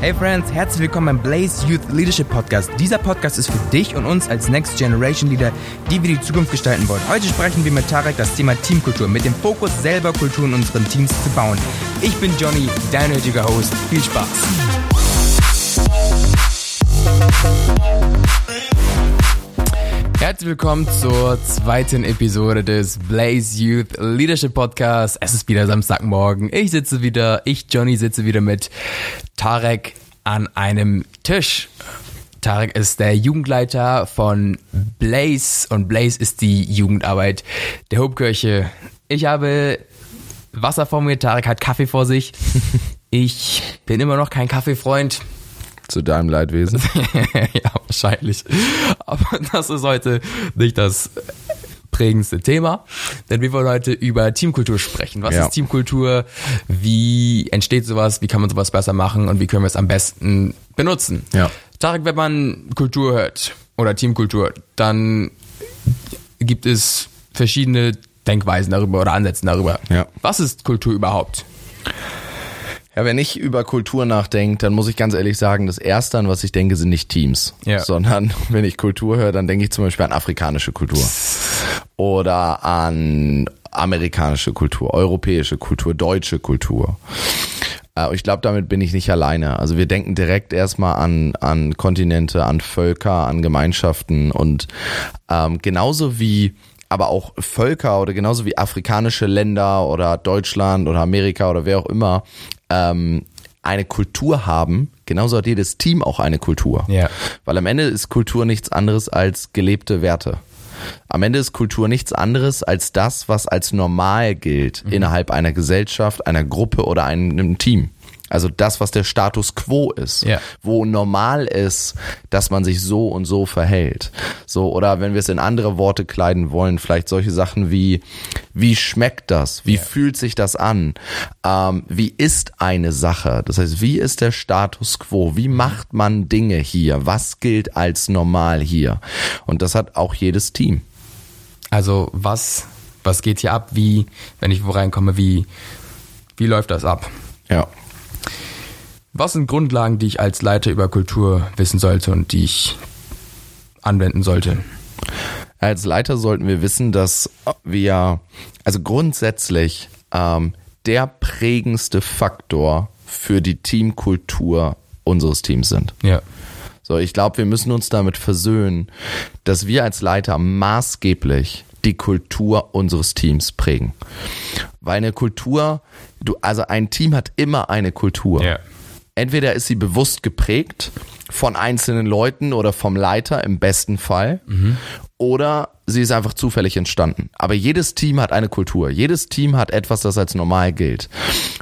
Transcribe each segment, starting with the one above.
Hey Friends, herzlich willkommen beim Blaze Youth Leadership Podcast. Dieser Podcast ist für dich und uns als Next Generation Leader, die wir die Zukunft gestalten wollen. Heute sprechen wir mit Tarek das Thema Teamkultur, mit dem Fokus selber Kultur in unseren Teams zu bauen. Ich bin Johnny, dein heutiger Host. Viel Spaß. Herzlich willkommen zur zweiten Episode des Blaze Youth Leadership Podcast. Es ist wieder Samstagmorgen. Ich sitze wieder, ich Johnny sitze wieder mit Tarek an einem Tisch. Tarek ist der Jugendleiter von Blaze und Blaze ist die Jugendarbeit der Hobkirche. Ich habe Wasser vor mir, Tarek hat Kaffee vor sich. Ich bin immer noch kein Kaffeefreund. Zu deinem Leidwesen. ja, wahrscheinlich. Aber das ist heute nicht das prägendste Thema, denn wir wollen heute über Teamkultur sprechen. Was Ja. ist Teamkultur? Wie entsteht sowas? Wie kann man sowas besser machen? Und wie können wir es am besten benutzen? Ja. Tarek, wenn man Kultur hört oder Teamkultur, dann gibt es verschiedene Denkweisen darüber oder Ansätze darüber. Ja. Was ist Kultur überhaupt? Ja, wenn ich über Kultur nachdenke, dann muss ich ganz ehrlich sagen, das Erste, an was ich denke, sind nicht Teams. Ja. Sondern wenn ich Kultur höre, dann denke ich zum Beispiel an afrikanische Kultur. Oder an amerikanische Kultur, europäische Kultur, deutsche Kultur. Äh, Ich glaube, damit bin ich nicht alleine. Also wir denken direkt erstmal an, an Kontinente, an Völker, an Gemeinschaften und ähm, genauso wie aber auch Völker oder genauso wie afrikanische Länder oder Deutschland oder Amerika oder wer auch immer ähm, eine Kultur haben, genauso hat jedes Team auch eine Kultur. Ja. Weil am Ende ist Kultur nichts anderes als gelebte Werte. Am Ende ist Kultur nichts anderes als das, was als normal gilt innerhalb einer Gesellschaft, einer Gruppe oder einem Team. Also das, was der Status quo ist, Ja. wo normal ist, dass man sich so und so verhält. So, oder wenn wir es in andere Worte kleiden wollen, vielleicht solche Sachen wie, wie schmeckt das? Wie fühlt sich das an? Ähm, wie ist eine Sache? Das heißt, wie ist der Status quo? Wie macht man Dinge hier? Was gilt als normal hier? Und das hat auch jedes Team. Also was, was geht hier ab? Wie, wenn ich wo reinkomme, wie, wie läuft das ab? Ja. Was sind Grundlagen, die ich als Leiter über Kultur wissen sollte und die ich anwenden sollte? Als Leiter sollten wir wissen, dass wir, also grundsätzlich, ähm, der prägendste Faktor für die Teamkultur unseres Teams sind. Ja. So, ich glaube, wir müssen uns damit versöhnen, dass wir als Leiter maßgeblich die Kultur unseres Teams prägen. Weil eine Kultur, du, also ein Team hat immer eine Kultur. Ja. Entweder ist sie bewusst geprägt von einzelnen Leuten oder vom Leiter im besten Fall, oder sie ist einfach zufällig entstanden. Aber jedes Team hat eine Kultur. Jedes Team hat etwas, das als normal gilt.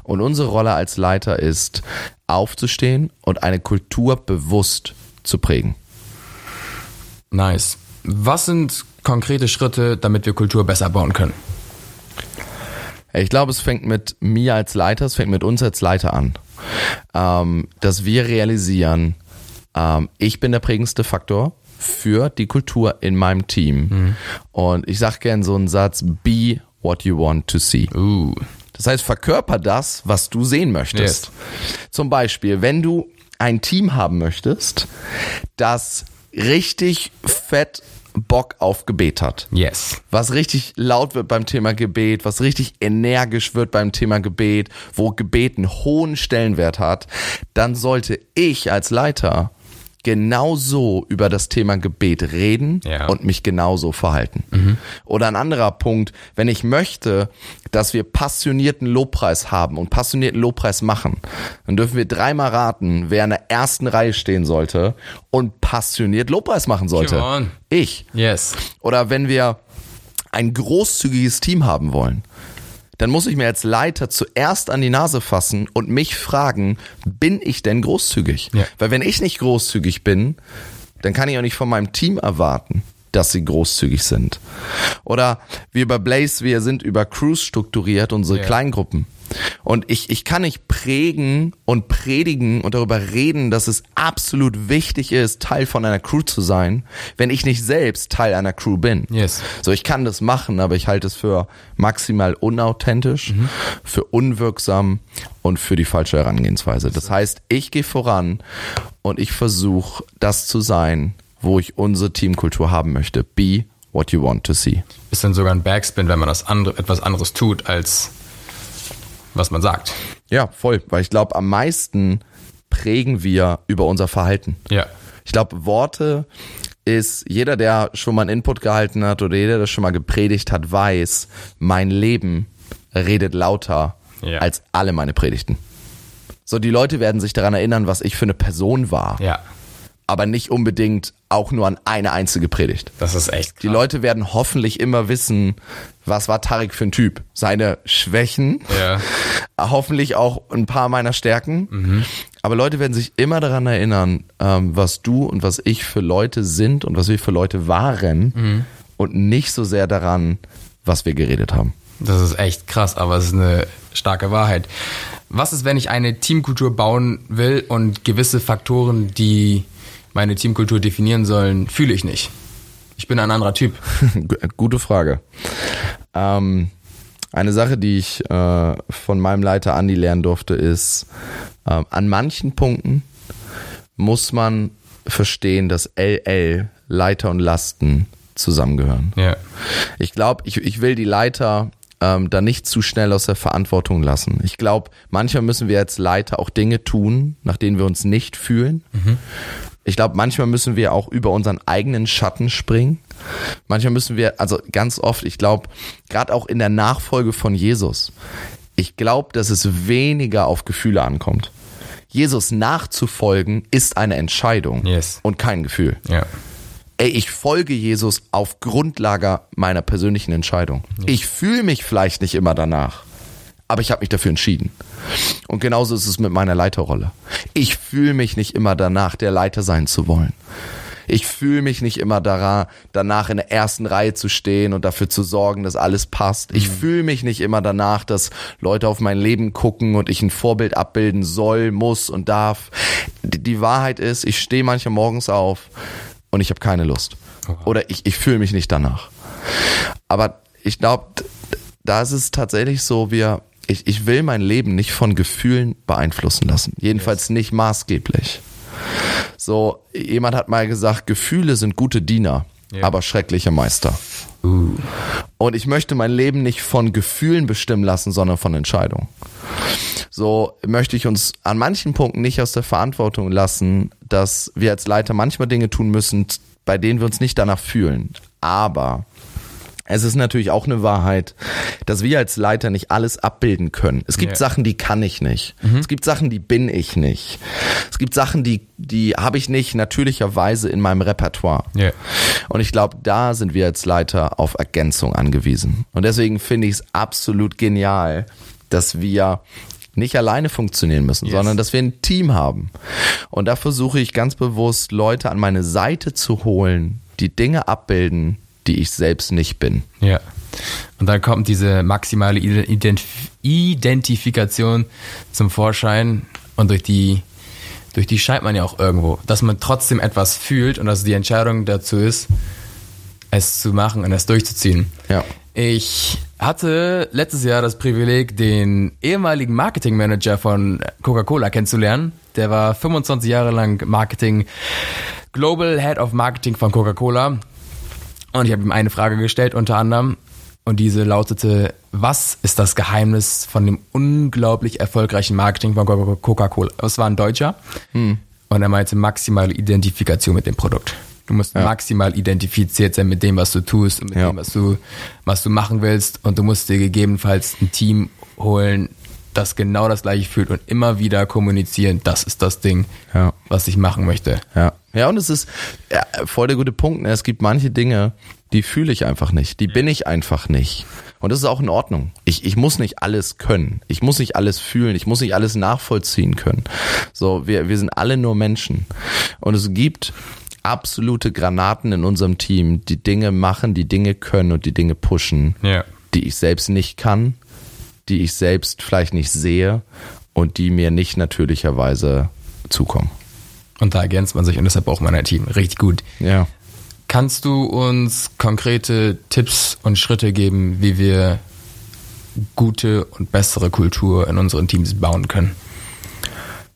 Und unsere Rolle als Leiter ist, aufzustehen und eine Kultur bewusst zu prägen. Nice. Was sind konkrete Schritte, damit wir Kultur besser bauen können? Ich glaube, es fängt mit mir als Leiter, es fängt mit uns als Leiter an. Ähm, dass wir realisieren, ähm, ich bin der prägendste Faktor für die Kultur in meinem Team. Und ich sage gern so einen Satz, be what you want to see. Uh. Das heißt, verkörper das, was du sehen möchtest. Zum Beispiel, wenn du ein Team haben möchtest, das richtig fett Bock auf Gebet hat Yes. was richtig laut wird beim Thema Gebet, was richtig energisch wird beim Thema Gebet, wo Gebet einen hohen Stellenwert hat, dann sollte ich als Leiter genauso über das Thema Gebet reden Ja. und mich genauso verhalten. Oder ein anderer Punkt, wenn ich möchte, dass wir passionierten Lobpreis haben und passionierten Lobpreis machen, dann dürfen wir dreimal raten, wer in der ersten Reihe stehen sollte und passioniert Lobpreis machen sollte. Ich. Yes. Oder wenn wir ein großzügiges Team haben wollen, dann muss ich mir als Leiter zuerst an die Nase fassen und mich fragen, bin ich denn großzügig? Ja. Weil wenn ich nicht großzügig bin, dann kann ich auch nicht von meinem Team erwarten, dass sie großzügig sind. Oder wir bei Blaze, wir sind über Cruise strukturiert, unsere Ja. Kleingruppen. Und ich, ich kann nicht prägen und predigen und darüber reden, dass es absolut wichtig ist, Teil von einer Crew zu sein, wenn ich nicht selbst Teil einer Crew bin. Yes. So, ich kann das machen, aber ich halte es für maximal unauthentisch, für unwirksam und für die falsche Herangehensweise. Das heißt, ich gehe voran und ich versuche, das zu sein, wo ich unsere Teamkultur haben möchte. Be what you want to see. Ist dann sogar ein Backspin, wenn man das andere, etwas anderes tut, als was man sagt. Ja, voll, weil ich glaube, am meisten prägen wir über unser Verhalten. Ja. Ich glaube, Worte ist, jeder, der schon mal einen Input gehalten hat oder jeder, der schon mal gepredigt hat, weiß, mein Leben redet lauter Ja. als alle meine Predigten. So, die Leute werden sich daran erinnern, was ich für eine Person war, Ja. Aber nicht unbedingt auch nur an eine einzige Predigt. Das ist echt Die Leute werden hoffentlich immer wissen, was war Tarek für ein Typ. Seine Schwächen, Ja. hoffentlich auch ein paar meiner Stärken. Aber Leute werden sich immer daran erinnern, ähm, was du und was ich für Leute sind und was wir für Leute waren und nicht so sehr daran, was wir geredet haben. Das ist echt krass, aber es ist eine starke Wahrheit. Was ist, wenn ich eine Teamkultur bauen will und gewisse Faktoren, die meine Teamkultur definieren sollen, fühle ich nicht? Ich bin ein anderer Typ. Gute Frage. Ähm, eine Sache, die ich äh, von meinem Leiter Andi lernen durfte, ist, ähm, an manchen Punkten muss man verstehen, dass LL, Leiter und Lasten zusammengehören. Ja. Ich glaube, ich, ich will die Leiter ähm, da nicht zu schnell aus der Verantwortung lassen. Ich glaube, manchmal müssen wir als Leiter auch Dinge tun, nach denen wir uns nicht fühlen. Ich glaube, manchmal müssen wir auch über unseren eigenen Schatten springen. Manchmal müssen wir, also ganz oft, ich glaube, gerade auch in der Nachfolge von Jesus, ich glaube, dass es weniger auf Gefühle ankommt. Jesus nachzufolgen ist eine Entscheidung Yes. und kein Gefühl Ja. ey, ich folge Jesus auf Grundlage meiner persönlichen Entscheidung. Ich fühle mich vielleicht nicht immer danach, aber ich habe mich dafür entschieden. Und genauso ist es mit meiner Leiterrolle. Ich fühle mich nicht immer danach, der Leiter sein zu wollen. Ich fühle mich nicht immer daran, danach in der ersten Reihe zu stehen und dafür zu sorgen, dass alles passt. Ich fühle mich nicht immer danach, dass Leute auf mein Leben gucken und ich ein Vorbild abbilden soll, muss und darf. Die, die Wahrheit ist, ich stehe manchmal morgens auf und ich habe keine Lust. Oder ich, ich fühle mich nicht danach. Aber ich glaube, da ist es tatsächlich so, wir, ich, ich will mein Leben nicht von Gefühlen beeinflussen lassen. Jedenfalls nicht maßgeblich. So, jemand hat mal gesagt, Gefühle sind gute Diener, Ja. aber schreckliche Meister. Und ich möchte mein Leben nicht von Gefühlen bestimmen lassen, sondern von Entscheidungen. So möchte ich uns an manchen Punkten nicht aus der Verantwortung lassen, dass wir als Leiter manchmal Dinge tun müssen, bei denen wir uns nicht danach fühlen. Aber es ist natürlich auch eine Wahrheit, dass wir als Leiter nicht alles abbilden können. Es gibt Ja. Sachen, die kann ich nicht. Es gibt Sachen, die bin ich nicht. Es gibt Sachen, die, die habe ich nicht natürlicherweise in meinem Repertoire. Ja. Und ich glaube, da sind wir als Leiter auf Ergänzung angewiesen. Und deswegen finde ich es absolut genial, dass wir nicht alleine funktionieren müssen, Yes. sondern dass wir ein Team haben. Und da versuche ich ganz bewusst, Leute an meine Seite zu holen, die Dinge abbilden, die ich selbst nicht bin. Ja. Und dann kommt diese maximale Identif Identifikation zum Vorschein und durch die, durch die scheint man ja auch irgendwo, dass man trotzdem etwas fühlt und dass die Entscheidung dazu ist, es zu machen und es durchzuziehen. Ja. Ich hatte letztes Jahr das Privileg, den ehemaligen Marketingmanager von Coca-Cola kennenzulernen. Der war 25 Jahre lang Marketing, Global Head of Marketing von Coca-Cola. Und ich habe ihm eine Frage gestellt, unter anderem. Und diese lautete, was ist das Geheimnis von dem unglaublich erfolgreichen Marketing von Coca- Coca-Cola? Es war ein Deutscher. Und er meinte maximale Identifikation mit dem Produkt. Du musst maximal identifiziert sein mit dem, was du tust und mit Ja. dem, was du, was du machen willst. Und du musst dir gegebenenfalls ein Team holen, das genau das gleiche fühlt und immer wieder kommunizieren, das ist das Ding, Ja. was ich machen möchte. Ja. Ja, und es ist ja, voll der gute Punkt. ne? Es gibt manche Dinge, die fühle ich einfach nicht. Die bin ich einfach nicht. Und das ist auch in Ordnung. Ich, ich muss nicht alles können. Ich muss nicht alles fühlen. Ich muss nicht alles nachvollziehen können. So, wir, wir sind alle nur Menschen. Und es gibt absolute Granaten in unserem Team, die Dinge machen, die Dinge können und die Dinge pushen, Ja. die ich selbst nicht kann, die ich selbst vielleicht nicht sehe und die mir nicht natürlicherweise zukommen. Und da ergänzt man sich und deshalb braucht man ein Team. Richtig gut. Ja. Kannst du uns konkrete Tipps und Schritte geben, wie wir gute und bessere Kultur in unseren Teams bauen können?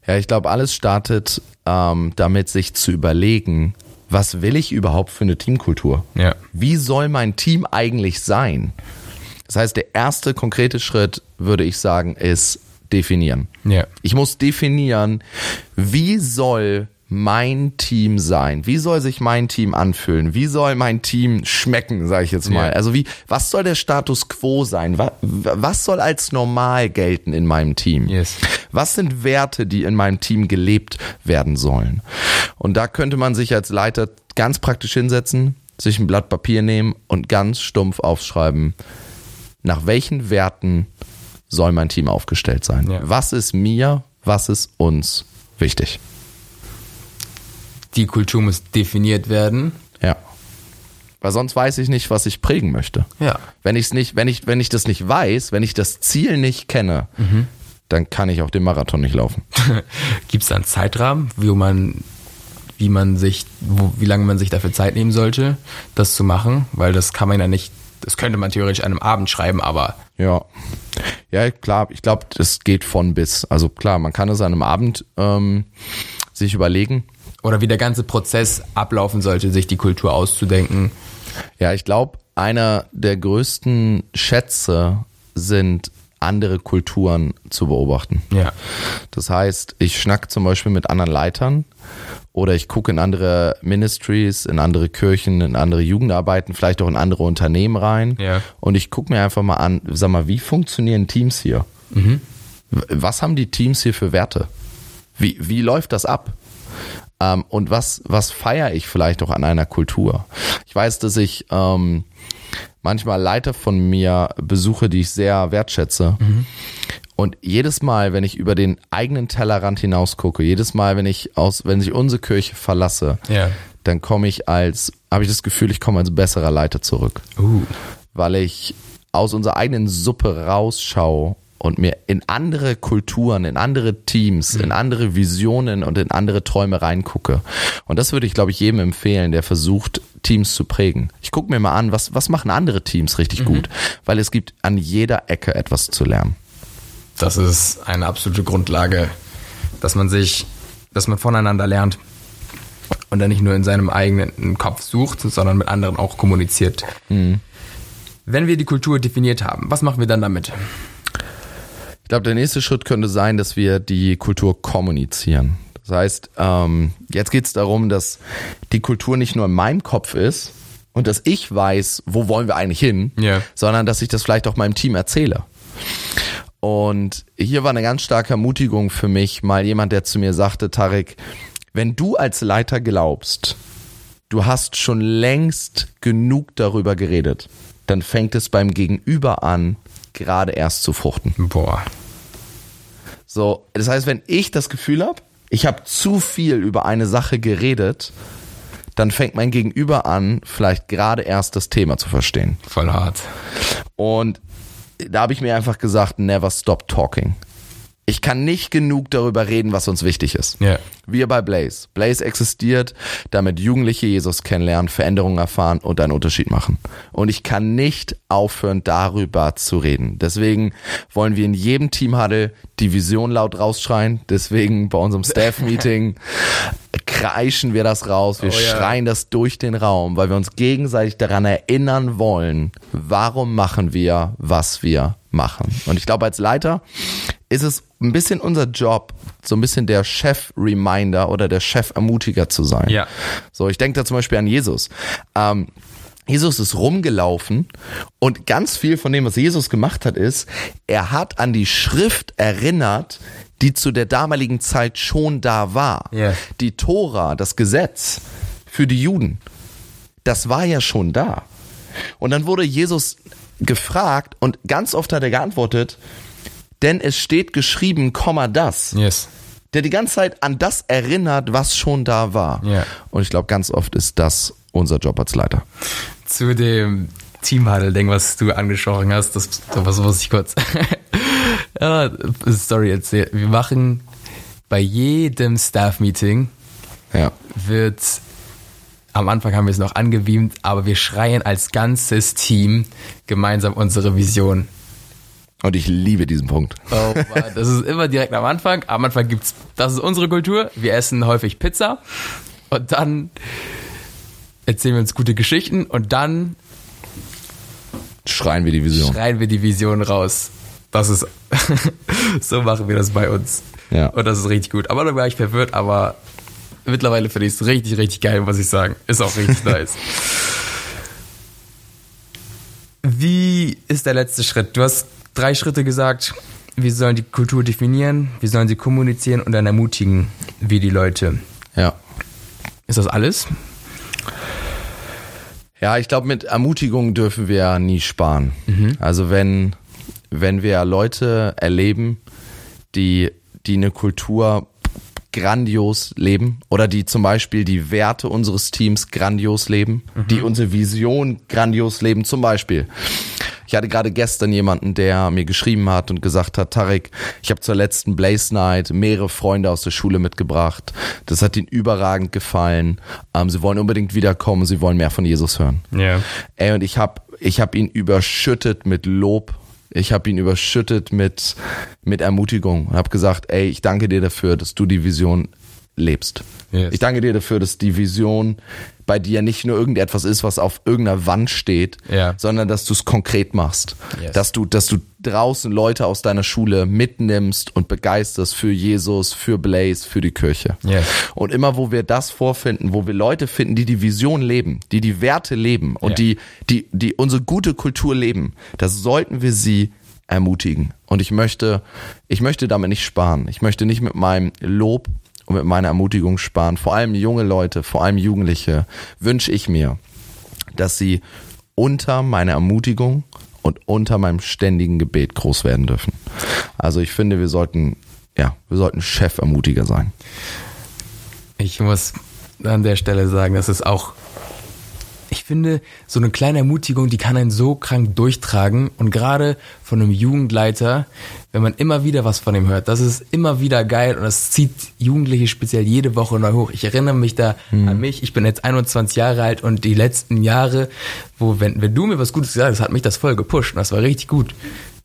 Ja, ich glaube, alles startet ähm, damit, sich zu überlegen, was will ich überhaupt für eine Teamkultur? Ja. Wie soll mein Team eigentlich sein? Das heißt, der erste konkrete Schritt, würde ich sagen, ist definieren. Ja. Ich muss definieren, wie soll mein Team sein? Wie soll sich mein Team anfühlen? Wie soll mein Team schmecken, sage ich jetzt mal? Ja. Also wie, was soll der Status quo sein? Was, was soll als normal gelten in meinem Team? Yes. Was sind Werte, die in meinem Team gelebt werden sollen? Und da könnte man sich als Leiter ganz praktisch hinsetzen, sich ein Blatt Papier nehmen und ganz stumpf aufschreiben, nach welchen Werten soll mein Team aufgestellt sein? Ja. Was ist mir, was ist uns wichtig? Die Kultur muss definiert werden. Ja. Weil sonst weiß ich nicht, was ich prägen möchte. Ja. Wenn ich's nicht, wenn ich, wenn ich das nicht weiß, wenn ich das Ziel nicht kenne, dann kann ich auch den Marathon nicht laufen. Gibt es da einen Zeitrahmen, wie man, wie man sich, wo, wie lange man sich dafür Zeit nehmen sollte, das zu machen? Weil das kann man ja nicht, das könnte man theoretisch an einem Abend schreiben, aber Ja. Ja, klar, ich glaube, das geht von bis. Also klar, man kann es an einem Abend ähm, sich überlegen. oder wie der ganze Prozess ablaufen sollte, sich die Kultur auszudenken. Ja, ich glaube, einer der größten Schätze sind andere Kulturen zu beobachten. Ja. Das heißt, ich schnack zum Beispiel mit anderen Leitern oder ich gucke in andere Ministries, in andere Kirchen, in andere Jugendarbeiten, vielleicht auch in andere Unternehmen rein. Ja. Und ich gucke mir einfach mal an, sag mal, wie funktionieren Teams hier? W- Was haben die Teams hier für Werte? Wie, wie läuft das ab? Ähm, und was, was feiere ich vielleicht auch an einer Kultur? Ich weiß, dass ich ähm, manchmal Leiter von mir besuche, die ich sehr wertschätze. Und jedes Mal, wenn ich über den eigenen Tellerrand hinaus gucke, jedes Mal, wenn ich aus, wenn ich unsere Kirche verlasse, Ja. dann komme ich als, habe ich das Gefühl, ich komme als besserer Leiter zurück Uh. weil ich aus unserer eigenen Suppe rausschaue und mir in andere Kulturen, in andere Teams, in andere Visionen und in andere Träume reingucke. Und das würde ich, glaube ich, jedem empfehlen, der versucht, Teams zu prägen. Ich gucke mir mal an, was, was machen andere Teams richtig gut, weil es gibt an jeder Ecke etwas zu lernen. Das ist eine absolute Grundlage, dass man sich, dass man voneinander lernt und dann nicht nur in seinem eigenen Kopf sucht, sondern mit anderen auch kommuniziert. Wenn wir die Kultur definiert haben, was machen wir dann damit? Ich glaube, der nächste Schritt könnte sein, dass wir die Kultur kommunizieren. Das heißt, ähm, jetzt geht es darum, dass die Kultur nicht nur in meinem Kopf ist und dass ich weiß, wo wollen wir eigentlich hin, Ja. sondern dass ich das vielleicht auch meinem Team erzähle. Und hier war eine ganz starke Ermutigung für mich, mal jemand, der zu mir sagte, Tarek, wenn du als Leiter glaubst, du hast schon längst genug darüber geredet, dann fängt es beim Gegenüber an, gerade erst zu fruchten. Boah. So, das heißt, wenn ich das Gefühl habe, ich habe zu viel über eine Sache geredet, dann fängt mein Gegenüber an, vielleicht gerade erst das Thema zu verstehen. Voll hart. Und da habe ich mir einfach gesagt, never stop talking. Ich kann nicht genug darüber reden, was uns wichtig ist. Ja. Wir bei Blaze. Blaze existiert, damit Jugendliche Jesus kennenlernen, Veränderungen erfahren und einen Unterschied machen. Und ich kann nicht aufhören, darüber zu reden. Deswegen wollen wir in jedem Teamhuddle die Vision laut rausschreien. Deswegen bei unserem Staff-Meeting kreischen wir das raus. Wir Oh ja. schreien das durch den Raum, weil wir uns gegenseitig daran erinnern wollen, warum machen wir, was wir machen. Und ich glaube, als Leiter ist es ein bisschen unser Job, so ein bisschen der Chef-Reminder oder der Chef-Ermutiger zu sein. Ja. So, ich denke da zum Beispiel an Jesus. Ähm, Jesus ist rumgelaufen und ganz viel von dem, was Jesus gemacht hat, ist, er hat an die Schrift erinnert, die zu der damaligen Zeit schon da war. Ja. Die Tora, das Gesetz für die Juden, das war ja schon da. Und dann wurde Jesus gefragt und ganz oft hat er geantwortet, denn es steht geschrieben, Komma das. Yes. der die ganze Zeit an das erinnert, was schon da war. Ja. Und ich glaube, ganz oft ist das unser Job als Leiter. Zu dem Teamhuddle-Ding, was du angesprochen hast, das, das muss ich kurz. ja, Story erzählen. Wir machen bei jedem Staff-Meeting Ja. wird am Anfang haben wir es noch angebeamt, aber wir schreien als ganzes Team gemeinsam unsere Vision. Und ich liebe diesen Punkt. Oh, Mann, das ist immer direkt am Anfang. Am Anfang gibt's, das ist unsere Kultur. Wir essen häufig Pizza und dann erzählen wir uns gute Geschichten und dann Schreien wir die Vision. schreien wir die Vision raus. Das ist, so machen wir das bei uns. Ja. Und das ist richtig gut. Aber da war ich verwirrt, aber mittlerweile finde ich es richtig, richtig geil, muss ich sagen. Ist auch richtig nice. Wie ist der letzte Schritt? Du hast drei Schritte gesagt. Wir sollen die Kultur definieren, wir sollen sie kommunizieren und dann ermutigen wir die Leute. Ja. Ist das alles? Ja, ich glaube, mit Ermutigung dürfen wir nie sparen. Also wenn, wenn wir Leute erleben, die, die eine Kultur grandios leben oder die zum Beispiel die Werte unseres Teams grandios leben, die unsere Vision grandios leben, zum Beispiel. Ich hatte gerade gestern jemanden, der mir geschrieben hat und gesagt hat, Tarek, ich habe zur letzten Blaze Night mehrere Freunde aus der Schule mitgebracht. Das hat ihnen überragend gefallen. Ähm, sie wollen unbedingt wiederkommen, sie wollen mehr von Jesus hören. Ja. Ey, und ich habe ich hab ihn überschüttet mit Lob. Ich habe ihn überschüttet mit, mit Ermutigung und habe gesagt, ey, ich danke dir dafür, dass du die Vision lebst. Yes. Ich danke dir dafür, dass die Vision bei dir nicht nur irgendetwas ist, was auf irgendeiner Wand steht, Ja. sondern dass du es konkret machst. Yes. Dass du, dass du draußen Leute aus deiner Schule mitnimmst und begeisterst für Jesus, für Blaze, für die Kirche. Yes. Und immer, wo wir das vorfinden, wo wir Leute finden, die die Vision leben, die die Werte leben und Ja. die, die, die unsere gute Kultur leben, das sollten wir sie ermutigen. Und ich möchte, ich möchte damit nicht sparen. Ich möchte nicht mit meinem Lob und mit meiner Ermutigung sparen. Vor allem junge Leute, vor allem Jugendliche wünsche ich mir, dass sie unter meiner Ermutigung und unter meinem ständigen Gebet groß werden dürfen. Also ich finde, wir sollten, ja, wir sollten Chefermutiger sein. Ich muss an der Stelle sagen, das ist auch, ich finde, so eine kleine Ermutigung, die kann einen so krank durchtragen. Und gerade von einem Jugendleiter, wenn man immer wieder was von ihm hört, das ist immer wieder geil und das zieht Jugendliche speziell jede Woche neu hoch. Ich erinnere mich da an mich, ich bin jetzt 21 Jahre alt und die letzten Jahre, wo, wenn, wenn du mir was Gutes gesagt hast, hat mich das voll gepusht und das war richtig gut.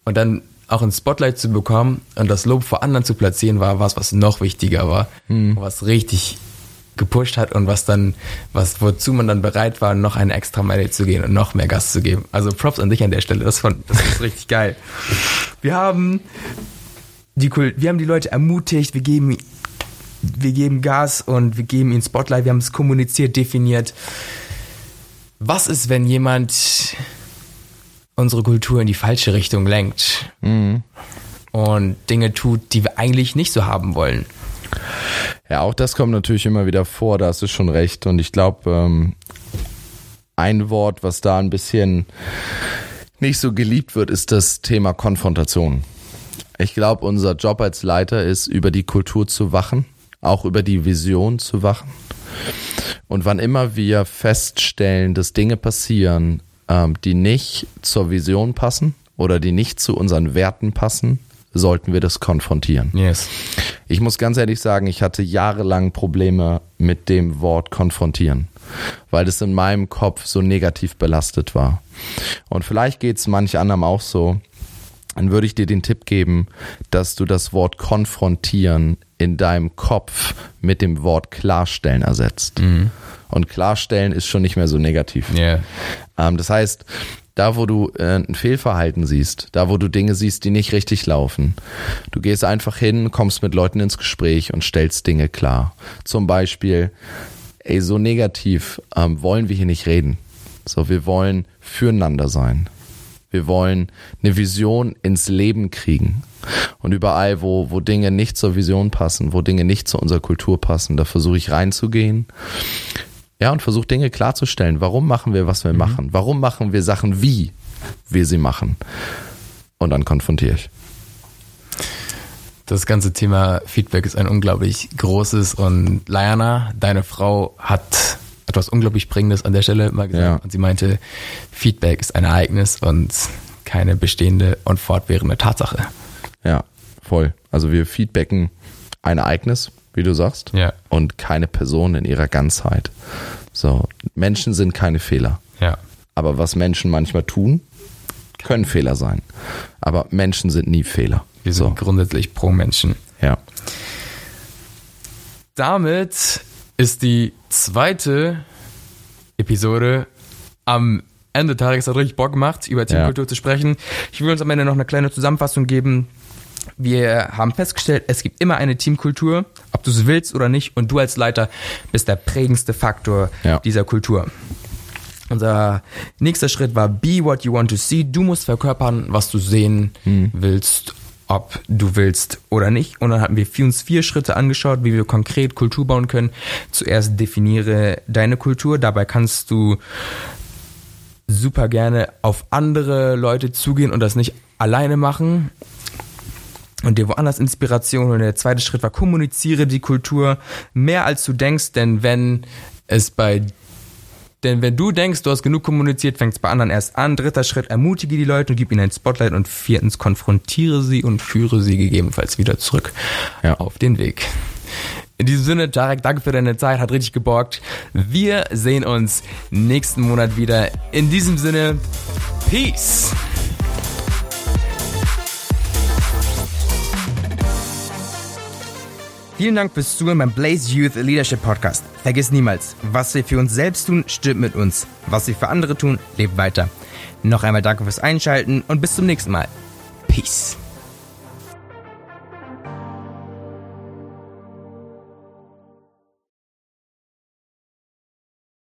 Und dann auch ein Spotlight zu bekommen und das Lob vor anderen zu platzieren, war was, was noch wichtiger war, was richtig gepusht hat und was dann, was, wozu man dann bereit war, noch eine extra Meile zu gehen und noch mehr Gas zu geben. Also Props an dich an der Stelle, das, von, das ist richtig geil. Wir haben die, Kul- wir haben die Leute ermutigt, wir geben, wir geben Gas und wir geben ihnen Spotlight, wir haben es kommuniziert, definiert. Was ist, wenn jemand unsere Kultur in die falsche Richtung lenkt und Dinge tut, die wir eigentlich nicht so haben wollen? Ja, auch das kommt natürlich immer wieder vor, da hast du schon recht. Und ich glaube, ähm, ein Wort, was da ein bisschen nicht so geliebt wird, ist das Thema Konfrontation. Ich glaube, unser Job als Leiter ist, über die Kultur zu wachen, auch über die Vision zu wachen. Und wann immer wir feststellen, dass Dinge passieren, ähm, die nicht zur Vision passen oder die nicht zu unseren Werten passen, sollten wir das konfrontieren. Yes. Ich muss ganz ehrlich sagen, ich hatte jahrelang Probleme mit dem Wort konfrontieren, weil das in meinem Kopf so negativ belastet war. Und vielleicht geht's manch anderem auch so. Dann würde ich dir den Tipp geben, dass du das Wort konfrontieren in deinem Kopf mit dem Wort klarstellen ersetzt. Und klarstellen ist schon nicht mehr so negativ. Yeah. Ähm, das heißt, da wo du äh, ein Fehlverhalten siehst, da wo du Dinge siehst, die nicht richtig laufen, du gehst einfach hin, kommst mit Leuten ins Gespräch und stellst Dinge klar. Zum Beispiel, ey, so negativ ähm, wollen wir hier nicht reden. So, wir wollen füreinander sein. Wir wollen eine Vision ins Leben kriegen. Und überall, wo, wo Dinge nicht zur Vision passen, wo Dinge nicht zu unserer Kultur passen, da versuche ich reinzugehen. Ja, und versuche Dinge klarzustellen. Warum machen wir, was wir machen? Warum machen wir Sachen, wie wir sie machen? Und dann konfrontiere ich. Das ganze Thema Feedback ist ein unglaublich großes und Liana, deine Frau, hat etwas unglaublich Bringendes an der Stelle mal gesagt. Ja. Und sie meinte, Feedback ist ein Ereignis und keine bestehende und fortwährende Tatsache. Ja, voll. Also wir feedbacken ein Ereignis, wie du sagst, Ja. und keine Person in ihrer Ganzheit. So, Menschen sind keine Fehler. Ja. Aber was Menschen manchmal tun, können Fehler sein. Aber Menschen sind nie Fehler. Wir sind So, grundsätzlich pro Menschen. ja. Damit ist die zweite Episode am Ende Tages hat richtig Bock gemacht, über Teamkultur zu sprechen. Ich will uns am Ende noch eine kleine Zusammenfassung geben. Wir haben festgestellt, es gibt immer eine Teamkultur, ob du es willst oder nicht, und du als Leiter bist der prägendste Faktor Ja. dieser Kultur. Unser nächster Schritt war Be what you want to see. Du musst verkörpern, was du sehen willst, ob du willst oder nicht. Und dann hatten wir uns vier Schritte angeschaut, wie wir konkret Kultur bauen können. Zuerst definiere deine Kultur. Dabei kannst du super gerne auf andere Leute zugehen und das nicht alleine machen und dir woanders Inspiration holen. Der zweite Schritt war, kommuniziere die Kultur mehr als du denkst, denn wenn es bei denn wenn du denkst, du hast genug kommuniziert, fängt es bei anderen erst an. Dritter Schritt, ermutige die Leute und gib ihnen ein Spotlight. Und viertens, konfrontiere sie und führe sie gegebenenfalls wieder zurück Ja. auf den Weg. In diesem Sinne, Tarek, danke für deine Zeit, hat richtig geborgt. Wir sehen uns nächsten Monat wieder. In diesem Sinne, Peace! Vielen Dank fürs Zuhören beim Blaze Youth Leadership Podcast. Vergiss niemals, was wir für uns selbst tun, stimmt mit uns. Was wir für andere tun, lebt weiter. Noch einmal danke fürs Einschalten und bis zum nächsten Mal. Peace.